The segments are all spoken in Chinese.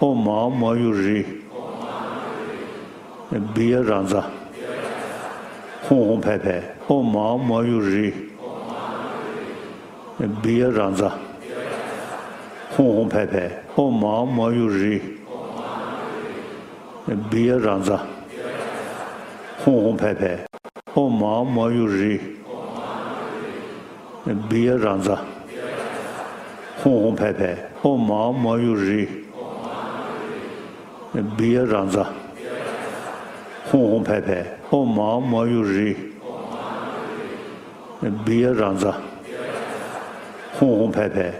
ཁོ 没有 མོ ཡུ རི 哄拍 མོ རི བེ ཁོ ཁོ ཕེ ཕེ ཁོ མོ མོ ཡུ རི ཁོ མོ རི བེ ཁོ ཁོ ཕེ ཕེ ཁོ མོ མོ 那别的样子，红红拍拍，我毛没有人。那别的样子，红红拍拍，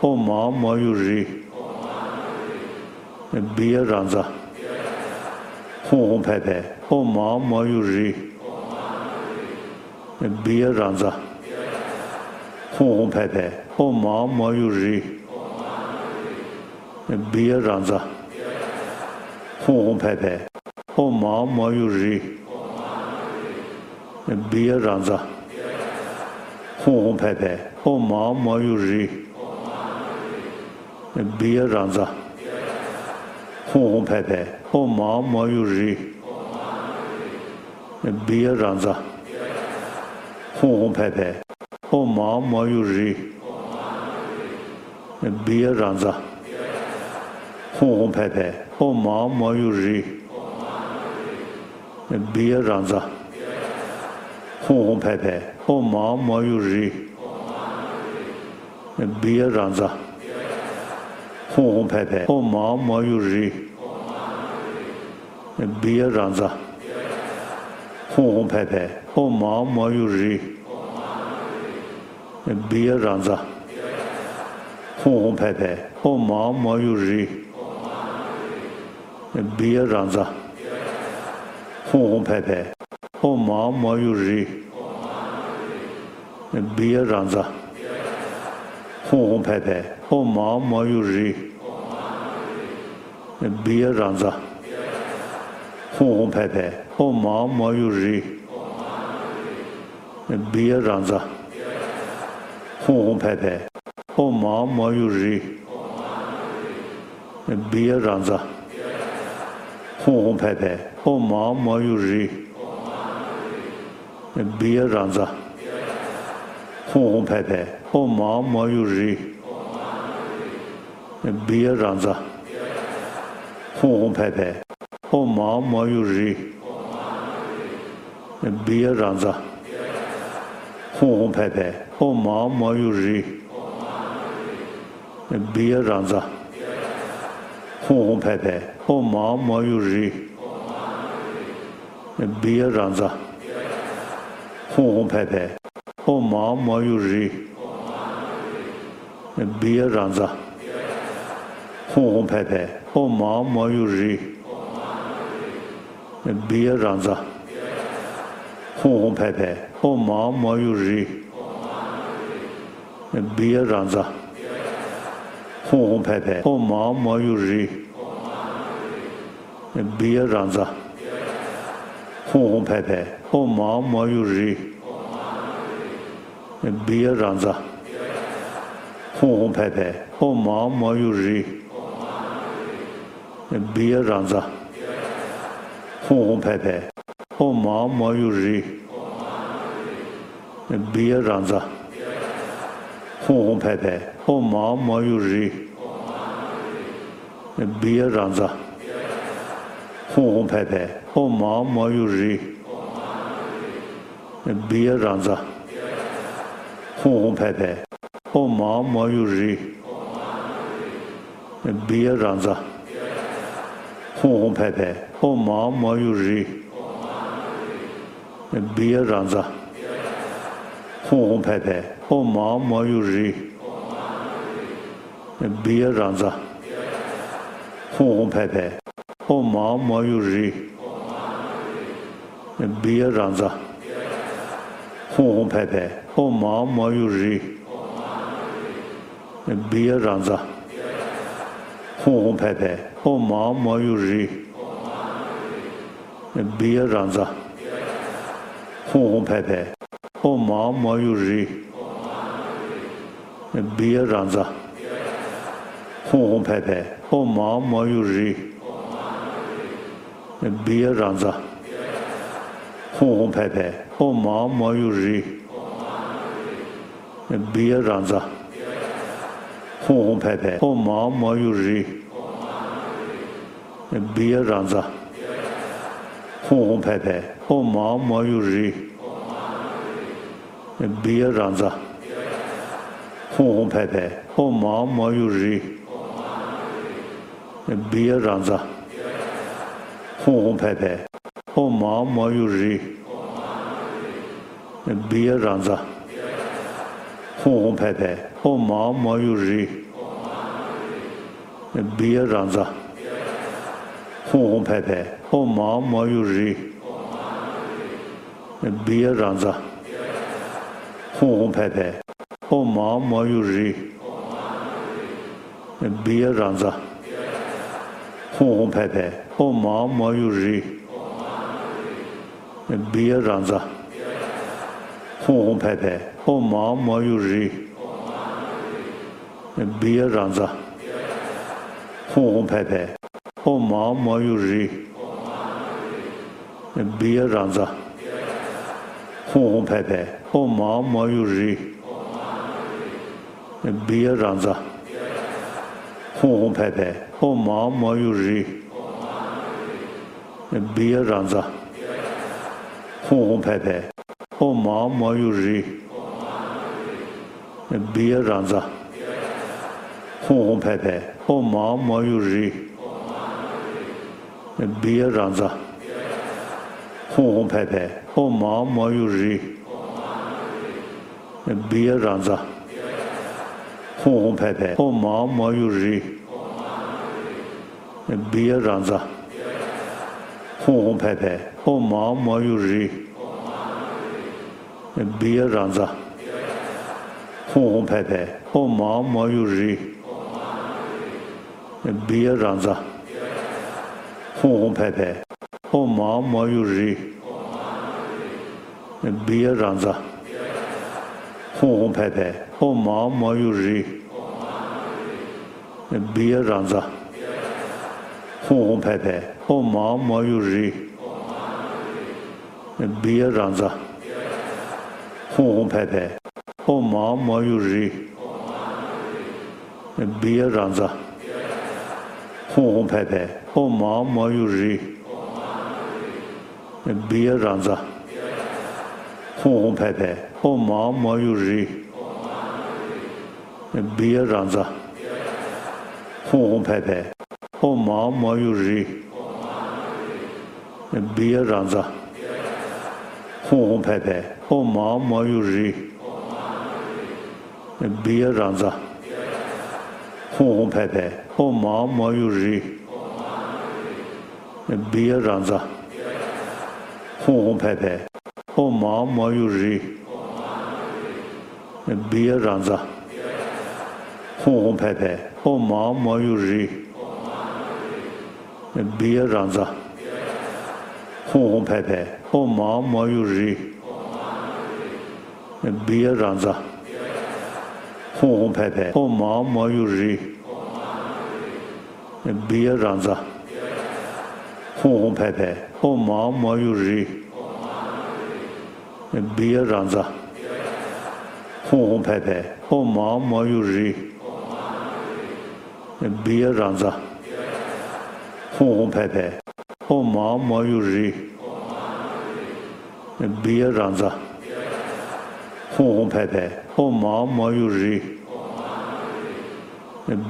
我毛没有人。那别的样子，红红拍拍，我毛没有人。那别的样子，红红拍拍，我毛没有人。那别的样子。hong hong pai pai, o oh, ma oh, ma yu ri, biya ranza, hong hong pai pai, o oh, ma ma yu ri, biya ranza, hong hong pai pai, o ma ma yu ri, biya ranza, hong hong pai pai, o ma ma yu ri, biya ranza, hong hong pai pai, ho 没有人那别嚷着 ri 拍拍。我忙没有人，别这 hong hong 没有人 pai. Ho 红拍拍。红毛没有 ri biya ranza 没有人 biya ranza. Hong hong pe pe o ma ma yu ri. Biya ranza. Hong hong pe pe o ma ma yu ri. Biya ranza. Hong hong pe pe o ma ma yu ri. Biya ranza. Hong hong pe pe o ma ma yu ri. Biya ranza. hong hong pai pai, o ma ma yu ri, biya ranza, hong hong pai pai, o ma ma yu ri, biya ranza, hong hong pai pai, o ma ma yu ri, biya ranza, hong hong pai pai, o ma ma yu ri, biya ranza, 轰轰拍拍我妈没有人别嚷着轰轰拍拍我妈没有人别嚷着轰轰拍拍我妈没有人别嚷着轰轰拍拍我妈没有人别嚷着红红拍拍，我马没有人，别这样子。红红拍拍，我马没有人，别这样子。红红拍拍，我马没有人，别这样子。红红拍拍，我马没有人，别这样子。轰轰拍拍我妈没有人别嚷着轰轰拍拍我妈没有人别嚷着轰轰拍拍我妈没有人别嚷着轰轰拍拍我妈没有人别嚷着。红红拍拍，我妈没有日。别让子。红红拍拍，我妈没有日。别让子。红红拍拍，我妈没有日。别让子。红红拍拍，我妈没有日。别让子。红红拍拍，我妈没有人，别嚷子，红 biya 妈没有人，别嚷子，红红 hong 没有人，别嚷子，红红拍拍。我妈没有人，别嚷 ranza 我妈没有人别让子，红红拍拍。红毛毛有日，别瓤子，红红拍拍，红毛毛有日，别瓤子，红红拍拍，红毛毛有日，别瓤子，红红拍拍，红毛毛有日，别瓤子，hōng hōng pē pē hō mā mā yu rī bīyā rāngzā hōng hōng pē pē hō mā mā yu rī bīyā rāngzā hōng hōng pē pē hō mā mā yu rī bīyā rāngzā hōng hōng pē pē hō mā mā yu rī bīyā rāngzā hōng hōng pē pē, hōng mā mā yu rī, bīyā rāngzā, hōng hōng pē pē, hōng mā mā yu rī, bīyā rāngzā, hōng hōng pē pē, hōng mā mā yu rī, bīyā rāngzā, hōng hōng pē pē, hōng mā mā yu rī, bīyā rāngzā, hong hong pai pai, o ma ma yu ri, biya ranza, hong hong pai pai, o ma ma yu ri, biya ranza, hong hong pai pai, o ma ma yu ri, biya ranza, hong hong pai pai, o ma ma yu ri, biya ranza, hong hong pai pai, 红毛毛有日。别嚷子，红红拍拍，红毛没有日。别嚷子。红红拍拍，红毛没有日。别嚷子，红红拍拍，红毛没有日。别瓤子，红红拍拍，红毛毛有日。别瓤子，红红拍拍，红毛毛有日。别瓤子。红红拍拍，红毛毛有日。别瓤子，红红拍拍，红毛毛有日。别瓤子，hong hong pai pai, o ma ma yu ri, biya ranza, hong hong pai pai, o ma ma yu ri, biya ranza, hong hong pai pai, o ma ma yu ri, biya ranza, hong hong pai pai, o ma ma yu ri, biya ranza, hōng hōng pē pē, hō mā mā yu rī, bīyā rāngzā, hōng hōng pē pē, hō mā mā yu rī, bīyā rāngzā, hōng hōng pē pē, hō mā mā yu rī, bīyā rāngzā, hōng hōng pē pē, hō mā mā yu rī,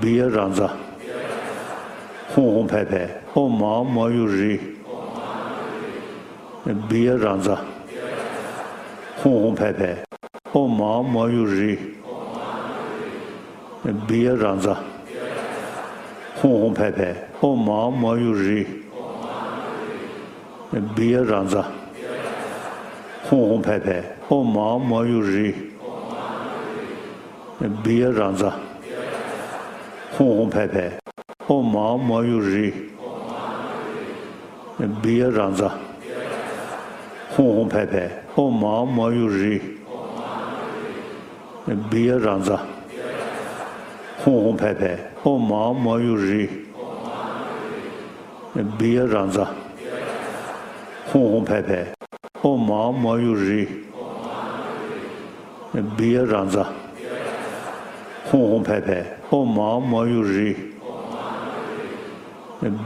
bīyā rāngzā, hōng hōng pē pē, 后妈没有人别嚷着哄哄拍拍后妈没有人别嚷着哄哄拍拍后妈没有人别嚷着哄哄拍拍后妈没有人别嚷着哄哄拍拍后妈没有人 biya rāngzā, hōng hōng pāi pāi, hō mā mā yu rī, biya rāngzā, hōng hōng pāi pāi, hō mā mā yu rī, biya rāngzā, hōng hōng pāi pāi, hō mā mā yu rī, biya rāngzā, hōng hōng pāi pāi, hō mā mā yu rī,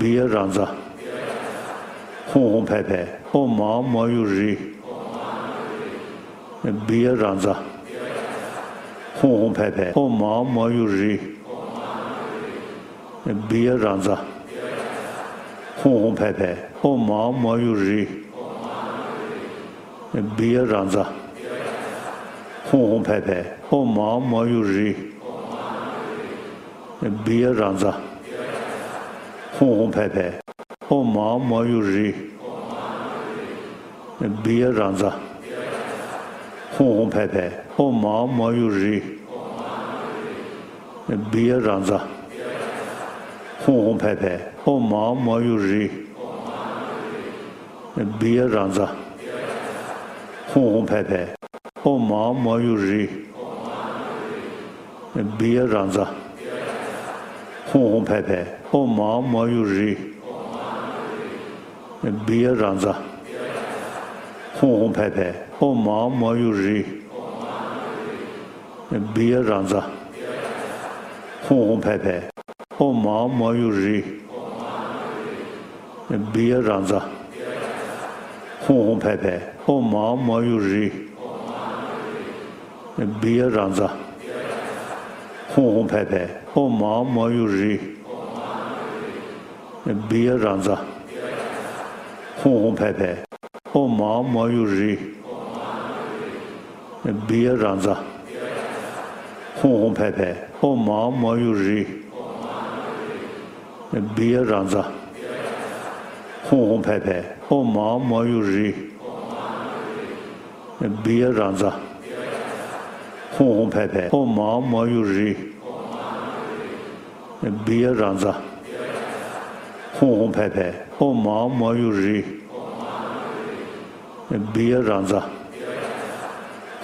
biya rāngzā, 轰轰拍拍，哦妈，没有人，别让子，轰轰拍拍，哦妈，没有人，别让子，轰轰拍拍，哦妈，没有人，别让子，轰轰拍拍，哦妈，没有人，别让子，轰轰拍拍。o ma ma yu ri. Bi ya ran za. Hong hong pe pe. O ma ma yu ri. Bi ya ran za. Hong hong pe pe. O ma ma yu ri. Bi ya ran za. Hong hong pe pe. O ma ma yu ri. Bi ya ran za. Hong hong pe pe. O ma ma yu ri. 别嚷子。红红拍拍，哦毛毛有人，别嚷子。红红拍拍，哦毛毛有人，别嚷子。红红拍拍。哦毛毛有人，别嚷子。红红拍拍，哦毛毛有人，别嚷子。轰轰拍拍，我妈没有人，别让子，轰轰拍拍，我妈没有人，别让子，轰轰拍拍，我妈没有人，别让子，轰轰拍拍，我妈没有人，别让子。hong hong pai pai, hong ma ma yu ri, biya ranza,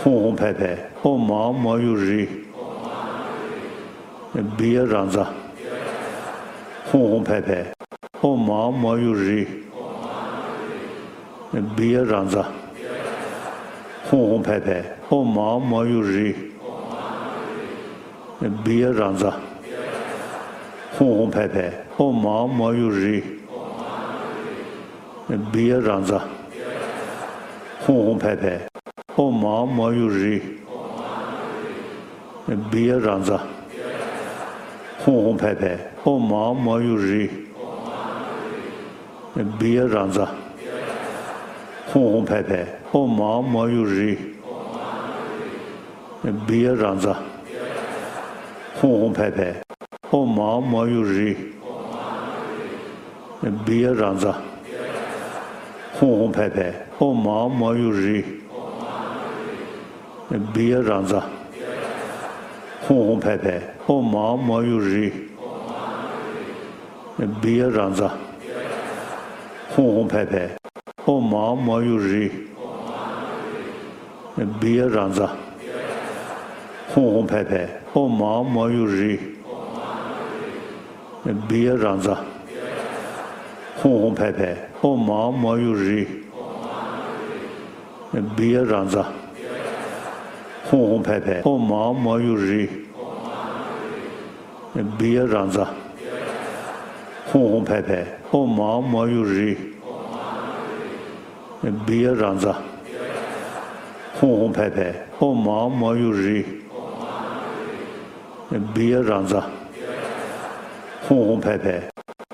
hong hong pai pai, hong ma ma yu ri, biya ranza, hong hong pai pai, hong ma ma yu ri, biya ranza, hong hong pai pai, hong ma ma yu ri, biya ranza, hong hong pai pai, hong ma ma yu ri, biya rangza, hong hong pai pai, hong ma ma yu ri, biya rangza, hong hong pai pai, hong ma ma yu ri, biya rangza, hong hong pai pai, hong ma ma yu ri, biya rangza, hong hong pai pai, 后妈没有人，别这样子，红红拍拍。后妈没有人，别这样子，红红拍拍。后妈没有人，别这样子，红红拍拍。后妈没有人，别这样子，红红拍拍。后妈没有人。别嚷子。红红拍拍，哦毛毛有人，别嚷子。红红拍拍，哦毛毛有人，别嚷子。红红拍拍，哦毛毛有人，别嚷子。红红拍拍，哦毛毛有人，别嚷子。hōng hōng pē pē,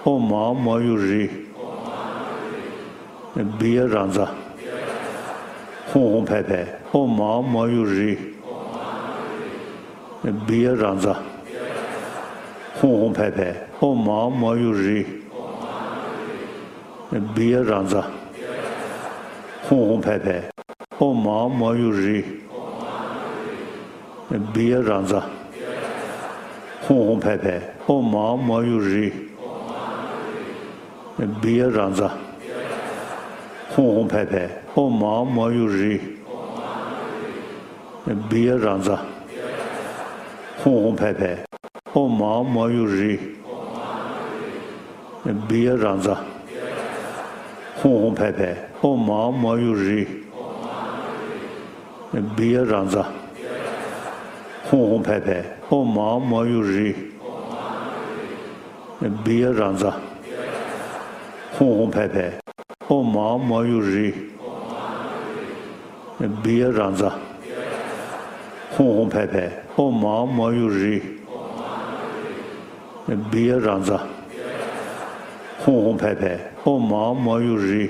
hōng mā mā yu rī, bīyā rāngzā, hōng hōng pē pē, hōng mā mā yu rī, bīyā rāngzā, hōng hōng pē pē, hōng mā mā yu rī, bīyā rāngzā, hōng hōng pē pē, hōng mā mā yu rī, bīyā rāngzā, hōng hōng pē pē, 后妈没有人嗯别嚷着轰轰拍拍后妈没有人嗯别嚷着轰轰拍拍后妈没有人嗯别嚷着轰轰拍拍后妈没有人嗯别嚷着轰轰拍拍后妈没有人那别的庄子，红红白白，我妈没有人。那别的庄子，红红白白，我妈没有人。那别的庄子，红红白白，我妈没有人。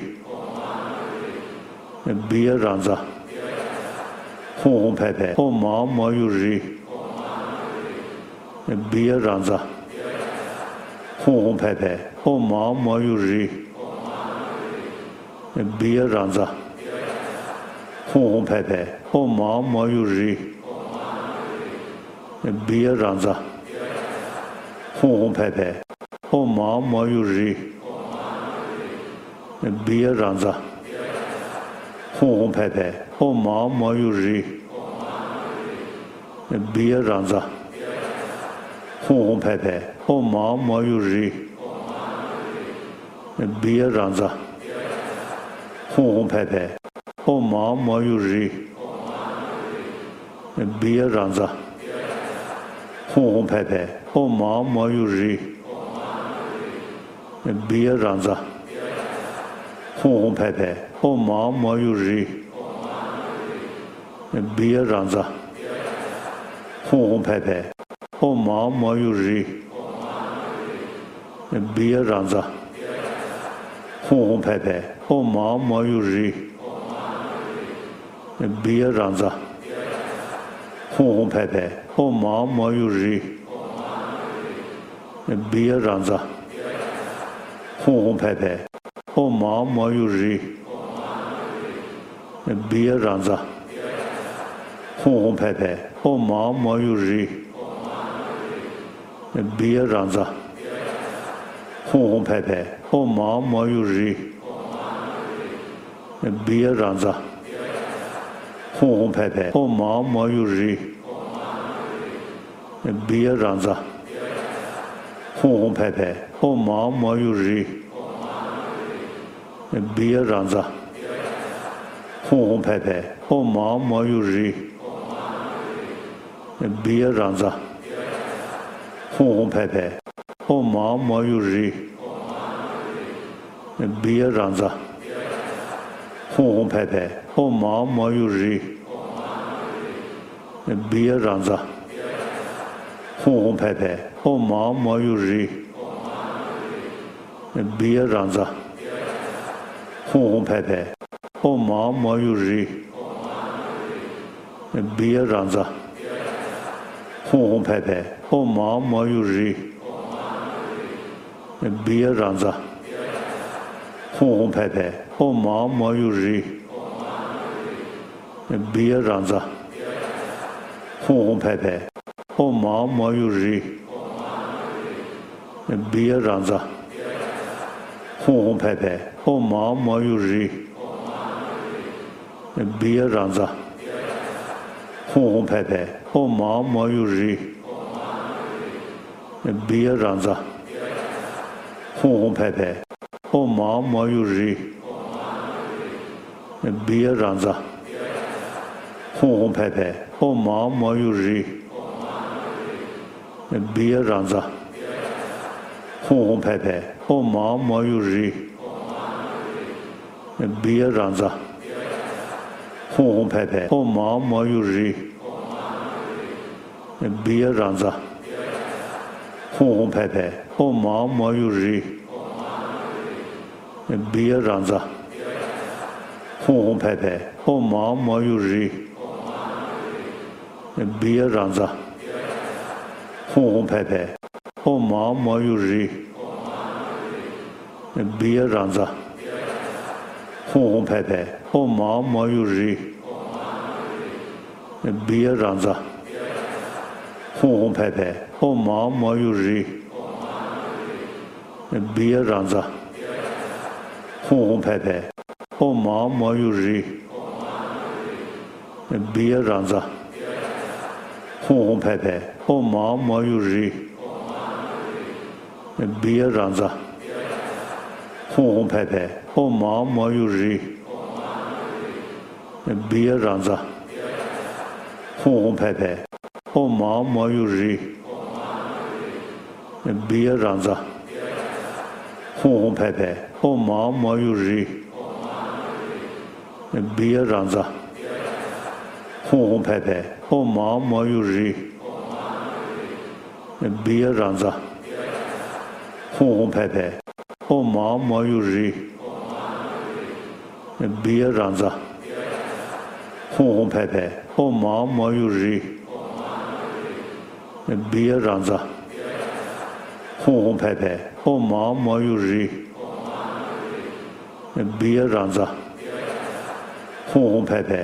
那别的庄子，红红白白，我妈没有人。那别的庄。轰轰拍拍，哦妈，没有人，别要这样子，轰轰拍拍，哦妈，没有人，别要这样子，轰轰拍拍，哦妈，没有人，别要这样子，轰轰拍拍，哦妈，没有人，别要这样子。hōng hōng pē pē, hōng mā mā yu rī, bīyā rāngzā, hōng hōng pē pē, hōng mā mā yu rī, bīyā rāngzā, hōng hōng pē pē, hōng mā mā yu rī, bīyā rāngzā, hōng hōng pē pē, hōng mā mā yu rī, bīyā rāngzā, hōng hōng pē pē, ho ma ma yu ri. Biya ranza. Hong hong pe pe ho ma ma yu ri. Biya ranza. Hong hong pe pe ho ma ma yu ri. Biya ranza. Hong hong pe pe ho ma ma yu ri. Biya ranza. Hong hong pe pe ho ma ma yu ri. 别让子。红红拍拍，哦毛毛有日，别让子。红红拍拍，哦毛毛有日。别让子，红红拍拍，哦毛毛有日，别让子，红红拍拍，哦毛毛有日，别让子，hōng hōng pē pē, hōng mā mā yu rī, bīyā rāngzā, hōng hōng pē pē, hōng mā mā yu rī, bīyā rāngzā, hōng hōng pē pē, hōng mā mā yu rī, bīyā rāngzā, hōng hōng pē pē, hōng mā mā yu rī, bīyā rāngzā, 日，别让子。红红拍拍，哦毛毛有日，别让子。红红拍拍，哦毛毛有日，别让子。红红拍拍，哦毛毛有日，别让子。红红拍拍，哦毛毛有日，别让子。红红拍拍，我妈没有 ma yu ri 哄拍拍后妈没有人，别 hong hong 妈没有人 ho ma ma 拍拍我妈没有人，别 ranza 拍拍。我妈没有人别让子。红红拍拍，哦毛没有日，别让子。红红拍拍，哦毛没有日，别让子。红红拍拍。哦毛没有日，别让子。红红拍拍，哦毛没有日，别让子。hong hong pai pai, o ma ma yu ri, biya ranza, hong hong pai pai, o ma ma yu ri, biya ranza, hong hong pai pai, o ma ma yu ri, biya ranza, hong hong pai pai, o ma ma yu ri, biya ranza, hong hong pai pai, 红红拍拍，哦毛没有日，别嚷子，红红拍拍，哦毛没有日，别嚷子，红红拍拍，哦毛没有日，别嚷子，红红拍拍。哦毛没有日，别嚷着。哄哄拍拍。我妈没有人。别嚷着。哄哄拍拍。